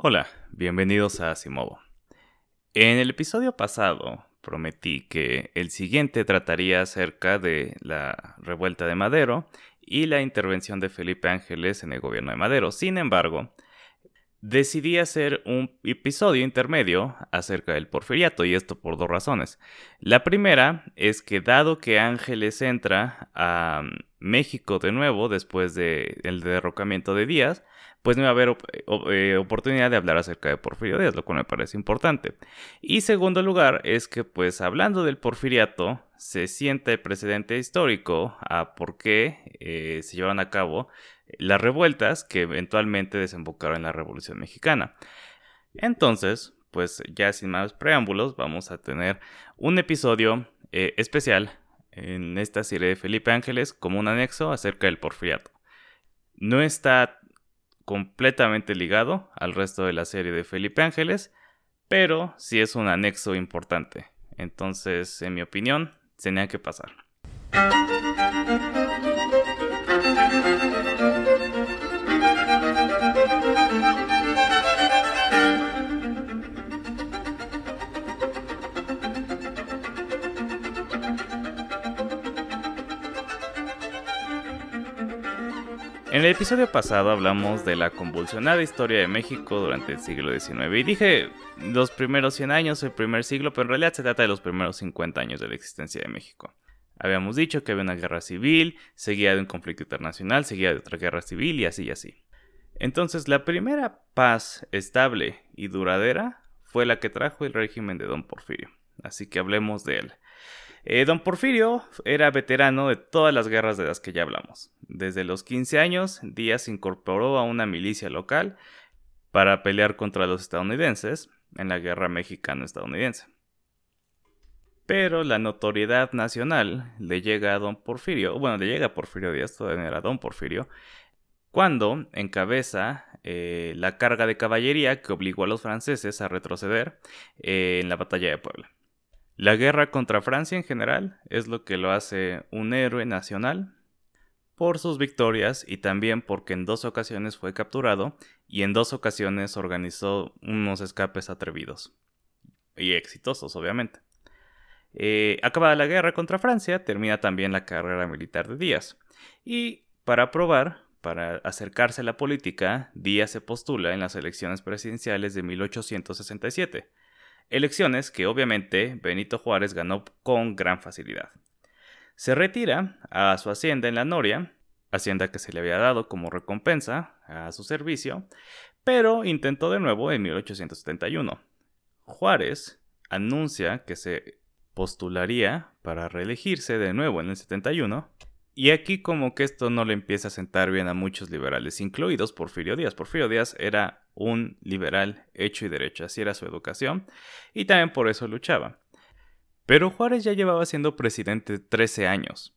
Hola, bienvenidos a Simovo. En el episodio pasado prometí que el siguiente trataría acerca de la revuelta de Madero y la intervención de Felipe Ángeles en el gobierno de Madero. Sin embargo, decidí hacer un episodio intermedio acerca del porfiriato y esto por dos razones. La primera es que dado que Ángeles entra a México de nuevo después del derrocamiento de Díaz, pues no va a haber eh, oportunidad de hablar acerca de Porfirio Díaz, lo cual me parece importante. Y segundo lugar es que pues hablando del porfiriato se siente precedente histórico a por qué eh, se llevaron a cabo las revueltas que eventualmente desembocaron en la Revolución Mexicana. Entonces, pues ya sin más preámbulos, vamos a tener un episodio eh, especial en esta serie de Felipe Ángeles como un anexo acerca del porfiriato. No está completamente ligado al resto de la serie de Felipe Ángeles, pero sí es un anexo importante. Entonces, en mi opinión, tenía que pasar. En el episodio pasado hablamos de la convulsionada historia de México durante el siglo XIX y dije los primeros 100 años, el primer siglo, pero en realidad se trata de los primeros 50 años de la existencia de México. Habíamos dicho que había una guerra civil, seguía de un conflicto internacional, seguía de otra guerra civil y así y así. Entonces la primera paz estable y duradera fue la que trajo el régimen de Don Porfirio. Así que hablemos de él. Eh, don Porfirio era veterano de todas las guerras de las que ya hablamos. Desde los 15 años, Díaz se incorporó a una milicia local para pelear contra los estadounidenses en la guerra mexicano-estadounidense. Pero la notoriedad nacional le llega a don Porfirio, bueno, le llega a Porfirio Díaz, todavía era don Porfirio, cuando encabeza eh, la carga de caballería que obligó a los franceses a retroceder eh, en la batalla de Puebla. La guerra contra Francia en general es lo que lo hace un héroe nacional por sus victorias y también porque en dos ocasiones fue capturado y en dos ocasiones organizó unos escapes atrevidos y exitosos obviamente. Eh, acabada la guerra contra Francia, termina también la carrera militar de Díaz. Y para probar, para acercarse a la política, Díaz se postula en las elecciones presidenciales de 1867 elecciones que obviamente Benito Juárez ganó con gran facilidad. Se retira a su hacienda en la Noria, hacienda que se le había dado como recompensa a su servicio, pero intentó de nuevo en 1871. Juárez anuncia que se postularía para reelegirse de nuevo en el 71 y aquí como que esto no le empieza a sentar bien a muchos liberales, incluidos Porfirio Díaz. Porfirio Díaz era un liberal hecho y derecho, así era su educación, y también por eso luchaba. Pero Juárez ya llevaba siendo presidente 13 años.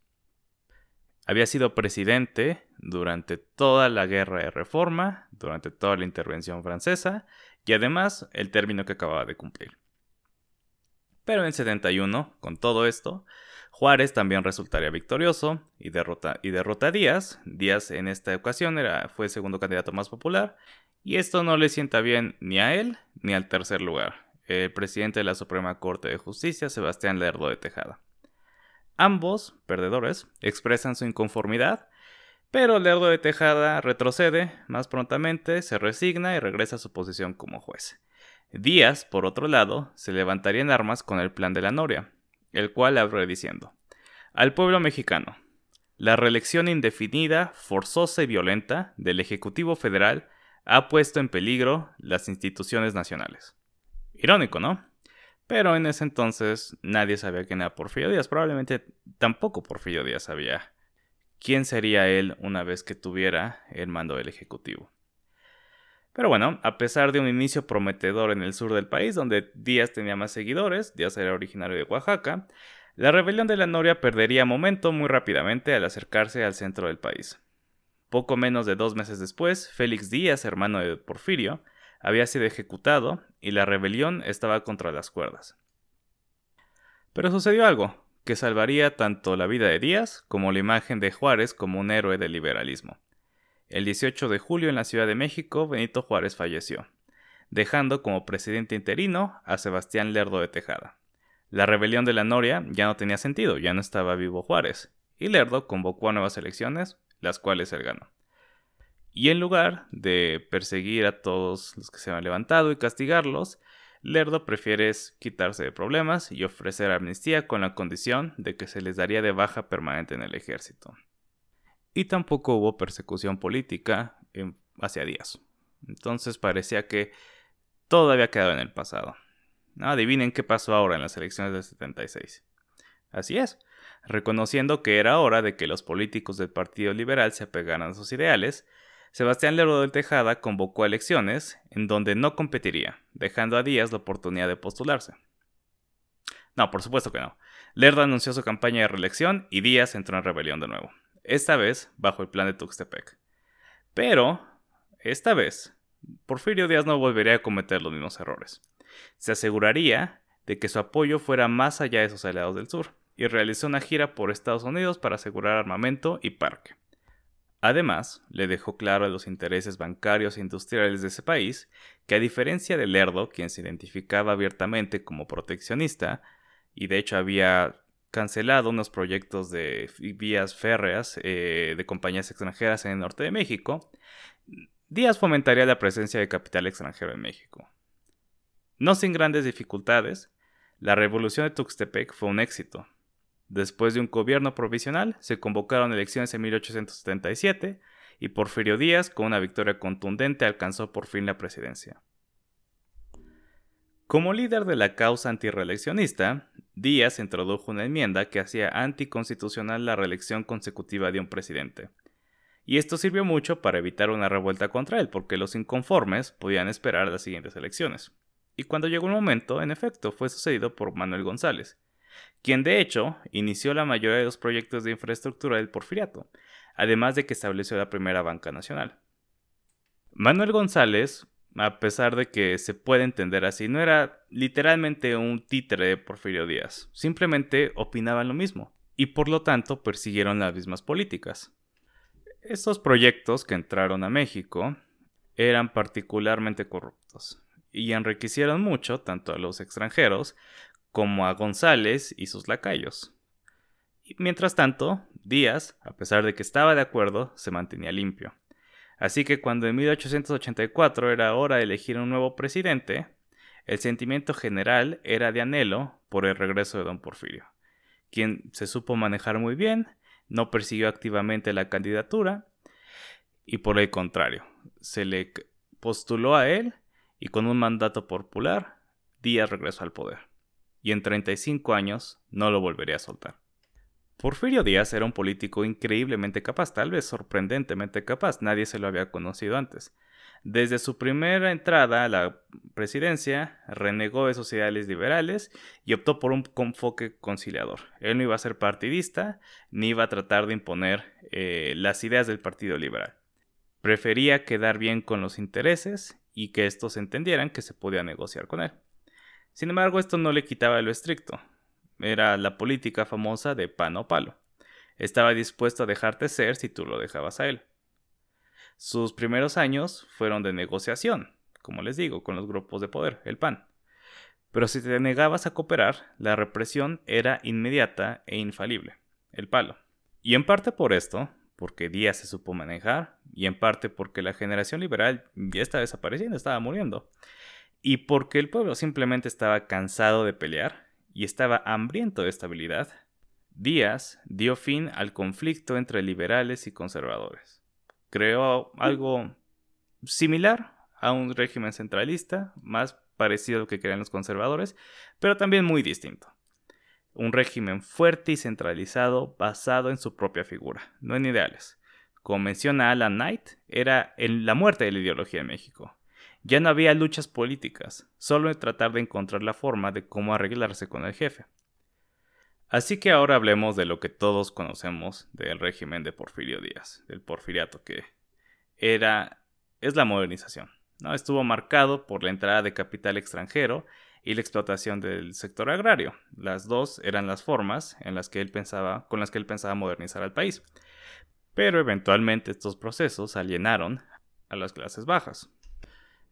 Había sido presidente durante toda la guerra de reforma, durante toda la intervención francesa, y además el término que acababa de cumplir. Pero en 71, con todo esto, Juárez también resultaría victorioso y derrota, a Díaz. Díaz en esta ocasión era, fue el segundo candidato más popular y esto no le sienta bien ni a él ni al tercer lugar, el presidente de la Suprema Corte de Justicia, Sebastián Lerdo de Tejada. Ambos, perdedores, expresan su inconformidad, pero Lerdo de Tejada retrocede más prontamente, se resigna y regresa a su posición como juez. Díaz, por otro lado, se levantaría en armas con el plan de la Noria, el cual abre diciendo, al pueblo mexicano, la reelección indefinida, forzosa y violenta del Ejecutivo Federal ha puesto en peligro las instituciones nacionales. Irónico, ¿no? Pero en ese entonces nadie sabía quién era Porfirio Díaz, probablemente tampoco Porfirio Díaz sabía quién sería él una vez que tuviera el mando del Ejecutivo. Pero bueno, a pesar de un inicio prometedor en el sur del país, donde Díaz tenía más seguidores, Díaz era originario de Oaxaca, la rebelión de la Noria perdería momento muy rápidamente al acercarse al centro del país. Poco menos de dos meses después, Félix Díaz, hermano de Porfirio, había sido ejecutado y la rebelión estaba contra las cuerdas. Pero sucedió algo que salvaría tanto la vida de Díaz como la imagen de Juárez como un héroe del liberalismo. El 18 de julio en la Ciudad de México, Benito Juárez falleció. dejando como presidente interino a Sebastián Lerdo de Tejada. La rebelión de la Noria ya no tenía sentido, ya no estaba vivo Juárez, y Lerdo convocó a nuevas elecciones, las cuales él ganó. Y en lugar de perseguir a todos los que se han levantado y castigarlos, Lerdo prefiere quitarse de problemas y ofrecer amnistía con la condición de que se les daría de baja permanente en el ejército. Y tampoco hubo persecución política hacia Díaz. Entonces parecía que todo había quedado en el pasado. Adivinen qué pasó ahora en las elecciones del 76. Así es, reconociendo que era hora de que los políticos del Partido Liberal se apegaran a sus ideales, Sebastián Lerdo del Tejada convocó elecciones en donde no competiría, dejando a Díaz la oportunidad de postularse. No, por supuesto que no. Lerdo anunció su campaña de reelección y Díaz entró en rebelión de nuevo, esta vez bajo el plan de Tuxtepec. Pero, esta vez, Porfirio Díaz no volvería a cometer los mismos errores. Se aseguraría de que su apoyo fuera más allá de sus aliados del sur, y realizó una gira por Estados Unidos para asegurar armamento y parque. Además, le dejó claro a los intereses bancarios e industriales de ese país que a diferencia de Lerdo, quien se identificaba abiertamente como proteccionista, y de hecho había cancelado unos proyectos de vías férreas eh, de compañías extranjeras en el norte de México, Díaz fomentaría la presencia de capital extranjero en México. No sin grandes dificultades, la revolución de Tuxtepec fue un éxito, Después de un gobierno provisional, se convocaron elecciones en 1877 y Porfirio Díaz, con una victoria contundente, alcanzó por fin la presidencia. Como líder de la causa antireeleccionista, Díaz introdujo una enmienda que hacía anticonstitucional la reelección consecutiva de un presidente. Y esto sirvió mucho para evitar una revuelta contra él, porque los inconformes podían esperar las siguientes elecciones. Y cuando llegó el momento, en efecto, fue sucedido por Manuel González, quien de hecho inició la mayoría de los proyectos de infraestructura del porfiriato, además de que estableció la primera banca nacional. Manuel González, a pesar de que se puede entender así, no era literalmente un títere de Porfirio Díaz, simplemente opinaban lo mismo, y por lo tanto persiguieron las mismas políticas. Estos proyectos que entraron a México eran particularmente corruptos y enriquecieron mucho tanto a los extranjeros como a González y sus lacayos. Y mientras tanto, Díaz, a pesar de que estaba de acuerdo, se mantenía limpio. Así que cuando en 1884 era hora de elegir un nuevo presidente, el sentimiento general era de anhelo por el regreso de don Porfirio, quien se supo manejar muy bien, no persiguió activamente la candidatura, y por el contrario, se le postuló a él y con un mandato popular, Díaz regresó al poder y en 35 años no lo volvería a soltar. Porfirio Díaz era un político increíblemente capaz, tal vez sorprendentemente capaz, nadie se lo había conocido antes. Desde su primera entrada a la presidencia, renegó de sus ideales liberales y optó por un enfoque conciliador. Él no iba a ser partidista ni iba a tratar de imponer eh, las ideas del Partido Liberal. Prefería quedar bien con los intereses y que estos entendieran que se podía negociar con él. Sin embargo, esto no le quitaba lo estricto. Era la política famosa de pan o palo. Estaba dispuesto a dejarte ser si tú lo dejabas a él. Sus primeros años fueron de negociación, como les digo, con los grupos de poder, el PAN. Pero si te negabas a cooperar, la represión era inmediata e infalible, el palo. Y en parte por esto, porque Díaz se supo manejar, y en parte porque la generación liberal ya estaba desapareciendo, estaba muriendo y porque el pueblo simplemente estaba cansado de pelear y estaba hambriento de estabilidad, Díaz dio fin al conflicto entre liberales y conservadores. Creó algo similar a un régimen centralista, más parecido a lo que querían los conservadores, pero también muy distinto. Un régimen fuerte y centralizado basado en su propia figura, no en ideales. Como menciona Alan Knight, era la muerte de la ideología en México. Ya no había luchas políticas, solo tratar de encontrar la forma de cómo arreglarse con el jefe. Así que ahora hablemos de lo que todos conocemos del régimen de Porfirio Díaz, del porfiriato, que era es la modernización. ¿no? Estuvo marcado por la entrada de capital extranjero y la explotación del sector agrario. Las dos eran las formas en las que él pensaba, con las que él pensaba modernizar al país. Pero eventualmente estos procesos alienaron a las clases bajas.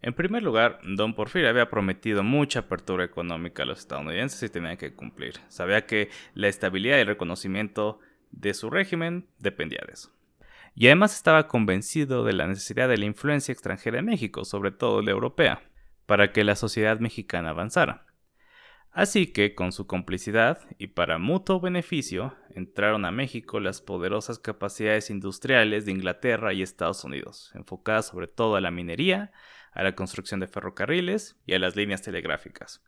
En primer lugar, don Porfirio había prometido mucha apertura económica a los estadounidenses y tenía que cumplir. Sabía que la estabilidad y el reconocimiento de su régimen dependía de eso. Y además estaba convencido de la necesidad de la influencia extranjera en México, sobre todo la europea, para que la sociedad mexicana avanzara. Así que, con su complicidad y para mutuo beneficio, entraron a México las poderosas capacidades industriales de Inglaterra y Estados Unidos, enfocadas sobre todo a la minería, a la construcción de ferrocarriles y a las líneas telegráficas.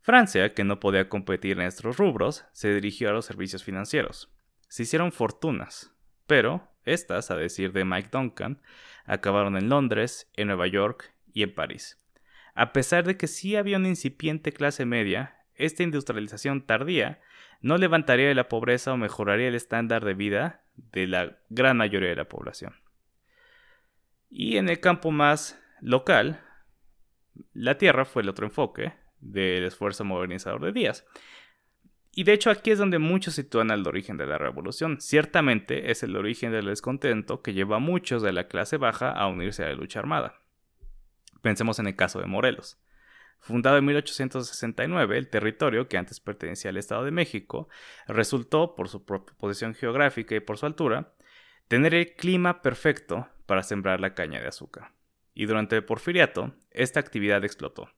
Francia, que no podía competir en estos rubros, se dirigió a los servicios financieros. Se hicieron fortunas, pero estas, a decir de Mike Duncan, acabaron en Londres, en Nueva York y en París. A pesar de que sí había una incipiente clase media, esta industrialización tardía no levantaría de la pobreza o mejoraría el estándar de vida de la gran mayoría de la población. Y en el campo más local, la tierra fue el otro enfoque del esfuerzo modernizador de Díaz. Y de hecho aquí es donde muchos sitúan al origen de la revolución. Ciertamente es el origen del descontento que lleva a muchos de la clase baja a unirse a la lucha armada. Pensemos en el caso de Morelos. Fundado en 1869, el territorio, que antes pertenecía al Estado de México, resultó, por su propia posición geográfica y por su altura, tener el clima perfecto para sembrar la caña de azúcar. Y durante el porfiriato, esta actividad explotó.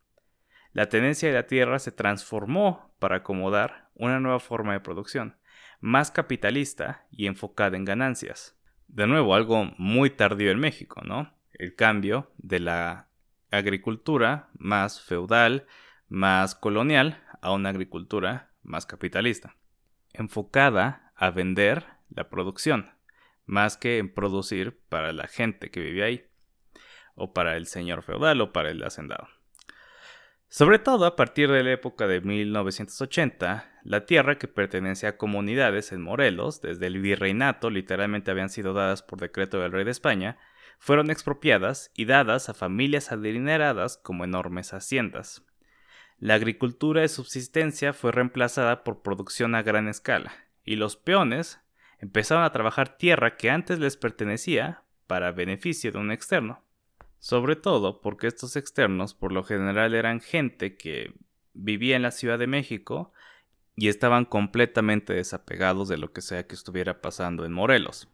La tenencia de la tierra se transformó para acomodar una nueva forma de producción, más capitalista y enfocada en ganancias. De nuevo, algo muy tardío en México, ¿no? El cambio de la agricultura más feudal, más colonial, a una agricultura más capitalista, enfocada a vender la producción, más que en producir para la gente que vive ahí, o para el señor feudal o para el hacendado. Sobre todo a partir de la época de 1980, la tierra que pertenece a comunidades en Morelos, desde el virreinato, literalmente habían sido dadas por decreto del rey de España, fueron expropiadas y dadas a familias adineradas como enormes haciendas. La agricultura de subsistencia fue reemplazada por producción a gran escala, y los peones empezaron a trabajar tierra que antes les pertenecía para beneficio de un externo. Sobre todo porque estos externos por lo general eran gente que vivía en la Ciudad de México y estaban completamente desapegados de lo que sea que estuviera pasando en Morelos.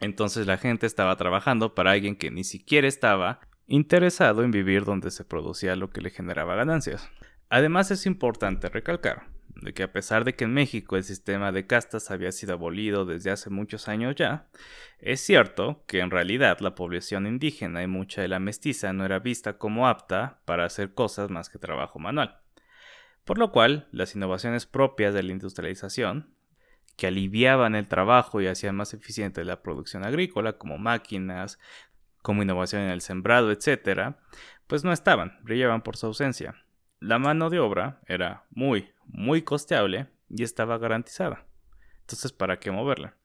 Entonces la gente estaba trabajando para alguien que ni siquiera estaba interesado en vivir donde se producía lo que le generaba ganancias. Además es importante recalcar de que a pesar de que en México el sistema de castas había sido abolido desde hace muchos años ya, es cierto que en realidad la población indígena y mucha de la mestiza no era vista como apta para hacer cosas más que trabajo manual. Por lo cual, las innovaciones propias de la industrialización, que aliviaban el trabajo y hacían más eficiente la producción agrícola, como máquinas, como innovación en el sembrado, etc., pues no estaban, brillaban por su ausencia. La mano de obra era muy, muy costeable y estaba garantizada. Entonces, ¿para qué moverla?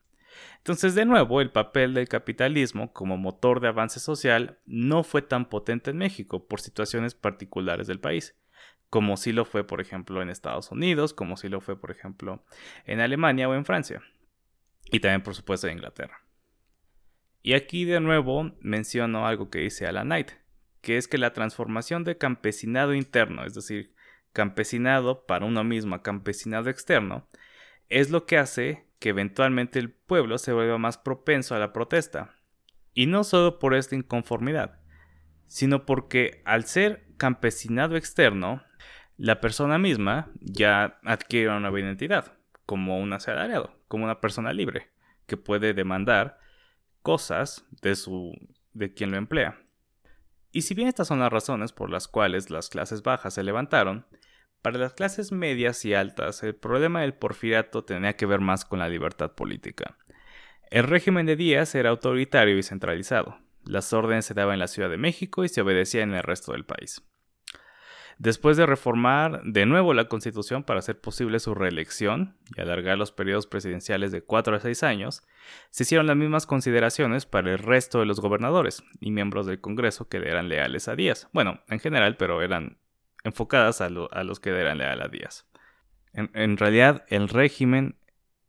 Entonces, de nuevo, el papel del capitalismo como motor de avance social no fue tan potente en México por situaciones particulares del país como si lo fue, por ejemplo, en Estados Unidos, como si lo fue, por ejemplo, en Alemania o en Francia. Y también, por supuesto, en Inglaterra. Y aquí de nuevo menciono algo que dice Alan Knight, que es que la transformación de campesinado interno, es decir, campesinado para uno mismo campesinado externo, es lo que hace que eventualmente el pueblo se vuelva más propenso a la protesta. Y no solo por esta inconformidad, sino porque al ser campesinado externo, la persona misma ya adquiere una nueva identidad, como un asalariado, como una persona libre, que puede demandar cosas de su de quien lo emplea. Y si bien estas son las razones por las cuales las clases bajas se levantaron, para las clases medias y altas el problema del porfiriato tenía que ver más con la libertad política. El régimen de Díaz era autoritario y centralizado. Las órdenes se daban en la Ciudad de México y se obedecían en el resto del país. Después de reformar de nuevo la Constitución para hacer posible su reelección y alargar los periodos presidenciales de 4 a 6 años, se hicieron las mismas consideraciones para el resto de los gobernadores y miembros del Congreso que eran leales a Díaz. Bueno, en general, pero eran enfocadas a, los que eran leales a Díaz. En, realidad, el régimen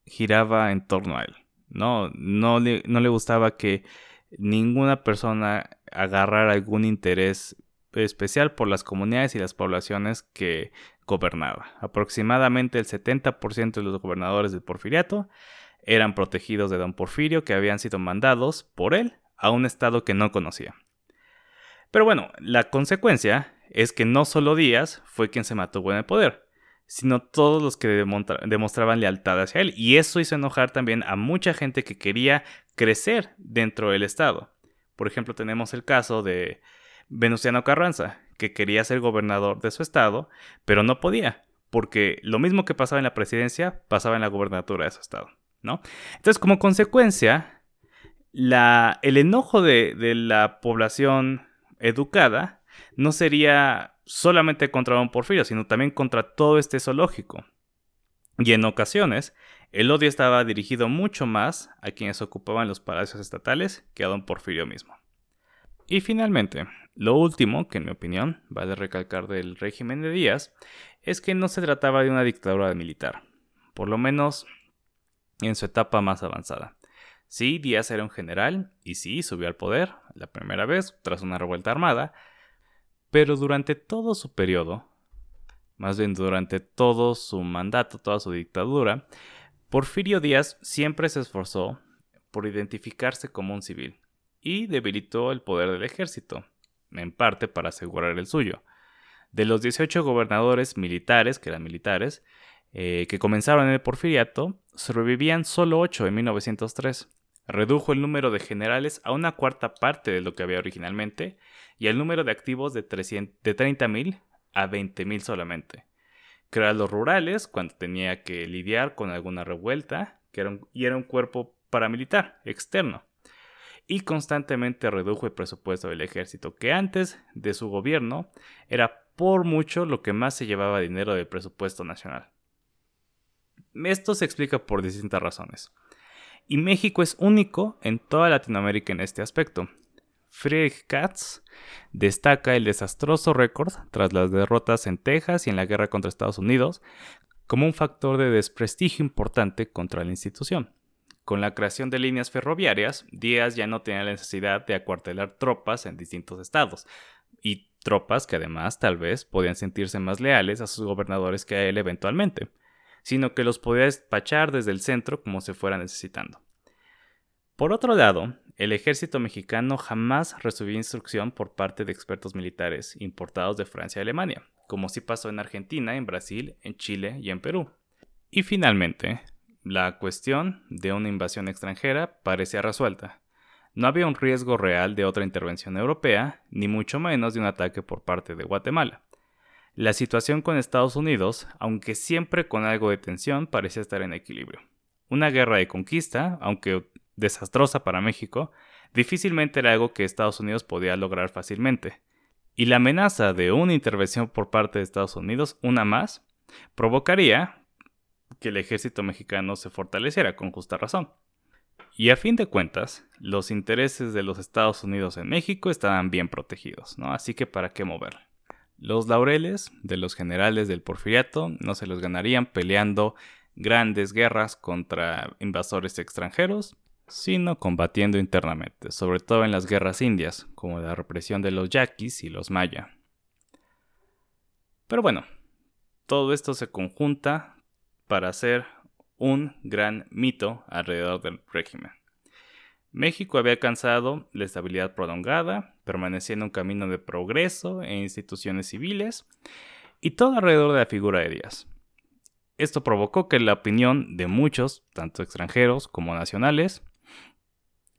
giraba en torno a él. No, no, le, gustaba que ninguna persona agarrar algún interés especial por las comunidades y las poblaciones que gobernaba. Aproximadamente el 70% de los gobernadores del Porfiriato eran protegidos de don Porfirio que habían sido mandados por él a un estado que no conocía. Pero bueno, la consecuencia es que no solo Díaz fue quien se mató en el poder, sino todos los que demostraban lealtad hacia él. Y eso hizo enojar también a mucha gente que quería crecer dentro del Estado. Por ejemplo, tenemos el caso de Venustiano Carranza, que quería ser gobernador de su estado, pero no podía, porque lo mismo que pasaba en la presidencia pasaba en la gobernatura de su estado, ¿no? Entonces, como consecuencia, el enojo de, de la población educada no sería solamente contra don Porfirio, sino también contra todo este zoológico. Y en ocasiones, el odio estaba dirigido mucho más a quienes ocupaban los palacios estatales que a don Porfirio mismo. Y finalmente, lo último, que en mi opinión vale recalcar del régimen de Díaz, es que no se trataba de una dictadura militar, por lo menos en su etapa más avanzada. Sí, Díaz era un general y sí, subió al poder la primera vez tras una revuelta armada, pero durante todo su periodo, más bien durante todo su mandato, toda su dictadura, Porfirio Díaz siempre se esforzó por identificarse como un civil y debilitó el poder del ejército, en parte para asegurar el suyo. De los 18 gobernadores militares, que eran militares, eh, que comenzaron en el porfiriato, sobrevivían solo 8 en 1903 redujo el número de generales a una cuarta parte de lo que había originalmente y el número de activos de, de 30.000 a 20.000 solamente. Creó los rurales cuando tenía que lidiar con alguna revuelta que y era un cuerpo paramilitar externo. Y constantemente redujo el presupuesto del ejército, que antes de su gobierno era por mucho lo que más se llevaba dinero del presupuesto nacional. Esto se explica por distintas razones y México es único en toda Latinoamérica en este aspecto. Friedrich Katz destaca el desastroso récord tras las derrotas en Texas y en la guerra contra Estados Unidos como un factor de desprestigio importante contra la institución. Con la creación de líneas ferroviarias, Díaz ya no tenía la necesidad de acuartelar tropas en distintos estados, y tropas que además tal vez podían sentirse más leales a sus gobernadores que a él eventualmente sino que los podía despachar desde el centro como se fuera necesitando. Por otro lado, el ejército mexicano jamás recibió instrucción por parte de expertos militares importados de Francia y Alemania, como sí pasó en Argentina, en Brasil, en Chile y en Perú. Y finalmente, la cuestión de una invasión extranjera parecía resuelta. No había un riesgo real de otra intervención europea, ni mucho menos de un ataque por parte de Guatemala. La situación con Estados Unidos, aunque siempre con algo de tensión, parecía estar en equilibrio. Una guerra de conquista, aunque desastrosa para México, difícilmente era algo que Estados Unidos podía lograr fácilmente. Y la amenaza de una intervención por parte de Estados Unidos, una más, provocaría que el ejército mexicano se fortaleciera con justa razón. Y a fin de cuentas, los intereses de los Estados Unidos en México estaban bien protegidos, ¿no? Así que para qué moverle. Los laureles de los generales del porfiriato no se los ganarían peleando grandes guerras contra invasores extranjeros, sino combatiendo internamente, sobre todo en las guerras indias, como la represión de los yaquis y los maya. Pero bueno, todo esto se conjunta para hacer un gran mito alrededor del régimen. México había alcanzado la estabilidad prolongada, permanecía en un camino de progreso e instituciones civiles, y todo alrededor de la figura de Díaz. Esto provocó que la opinión de muchos, tanto extranjeros como nacionales,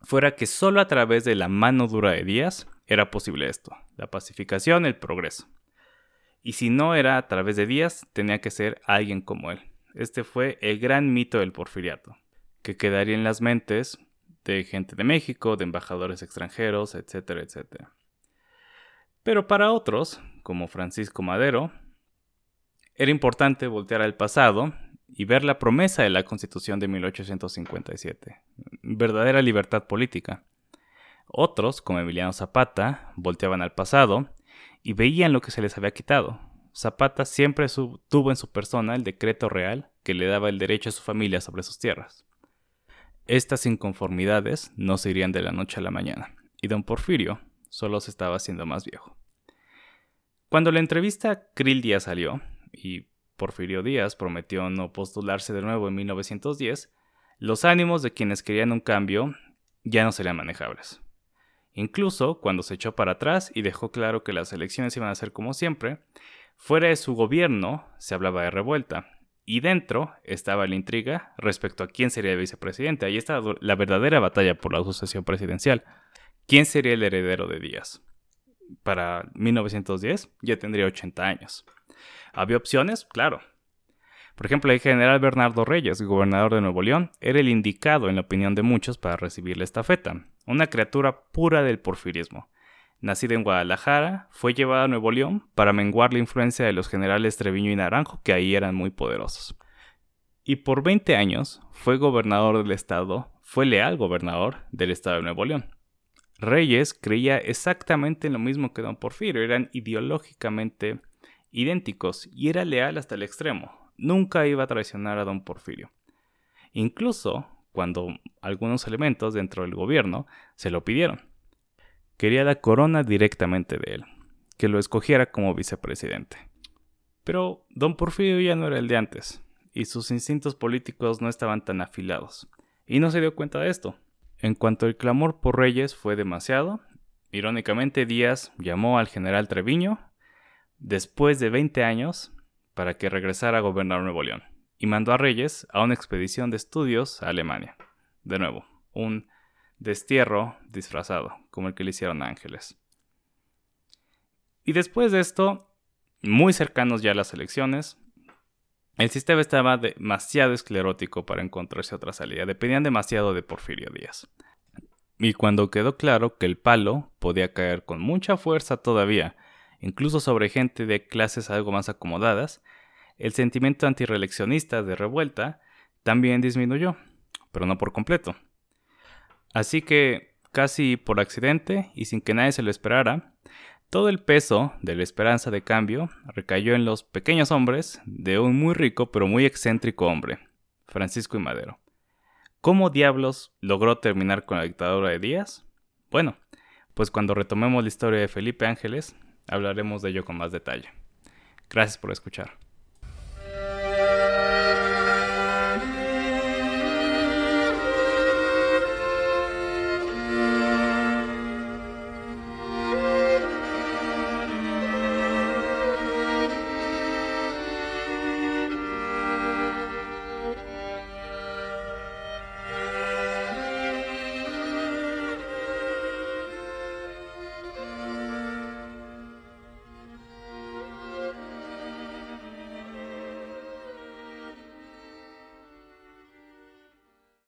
fuera que solo a través de la mano dura de Díaz era posible esto, la pacificación, el progreso. Y si no era a través de Díaz, tenía que ser alguien como él. Este fue el gran mito del porfiriato, que quedaría en las mentes de gente de México, de embajadores extranjeros, etcétera, etcétera. Pero para otros, como Francisco Madero, era importante voltear al pasado y ver la promesa de la Constitución de 1857, verdadera libertad política. Otros, como Emiliano Zapata, volteaban al pasado y veían lo que se les había quitado. Zapata siempre tuvo en su persona el decreto real que le daba el derecho a su familia sobre sus tierras. Estas inconformidades no se irían de la noche a la mañana, y don Porfirio, solo se estaba haciendo más viejo. Cuando la entrevista Krill Díaz salió, y Porfirio Díaz prometió no postularse de nuevo en 1910, los ánimos de quienes querían un cambio ya no serían manejables. Incluso cuando se echó para atrás y dejó claro que las elecciones iban a ser como siempre, fuera de su gobierno se hablaba de revuelta, y dentro estaba la intriga respecto a quién sería el vicepresidente. Ahí está la verdadera batalla por la sucesión presidencial. ¿Quién sería el heredero de Díaz? Para 1910 ya tendría 80 años. ¿Había opciones? Claro. Por ejemplo, el general Bernardo Reyes, gobernador de Nuevo León, era el indicado en la opinión de muchos para recibir la estafeta, una criatura pura del porfirismo. Nacido en Guadalajara, fue llevado a Nuevo León para menguar la influencia de los generales Treviño y Naranjo, que ahí eran muy poderosos. Y por 20 años fue gobernador del estado, fue leal gobernador del estado de Nuevo León. Reyes creía exactamente en lo mismo que don Porfirio, eran ideológicamente idénticos y era leal hasta el extremo. Nunca iba a traicionar a don Porfirio. Incluso cuando algunos elementos dentro del gobierno se lo pidieron. Quería la corona directamente de él, que lo escogiera como vicepresidente. Pero don Porfirio ya no era el de antes, y sus instintos políticos no estaban tan afilados, y no se dio cuenta de esto. En cuanto el clamor por Reyes fue demasiado, irónicamente Díaz llamó al general Treviño, después de 20 años, para que regresara a gobernar Nuevo León, y mandó a Reyes a una expedición de estudios a Alemania. De nuevo, un destierro disfrazado, como el que le hicieron a Ángeles. Y después de esto, muy cercanos ya a las elecciones, el sistema estaba demasiado esclerótico para encontrarse otra salida, dependían demasiado de Porfirio Díaz. Y cuando quedó claro que el palo podía caer con mucha fuerza todavía, incluso sobre gente de clases algo más acomodadas, el sentimiento antireeleccionista de revuelta también disminuyó, pero no por completo. Así que, casi por accidente y sin que nadie se lo esperara, todo el peso de la esperanza de cambio recayó en los pequeños hombres de un muy rico pero muy excéntrico hombre, Francisco y Madero. ¿Cómo diablos logró terminar con la dictadura de Díaz? Bueno, pues cuando retomemos la historia de Felipe Ángeles, hablaremos de ello con más detalle. Gracias por escuchar.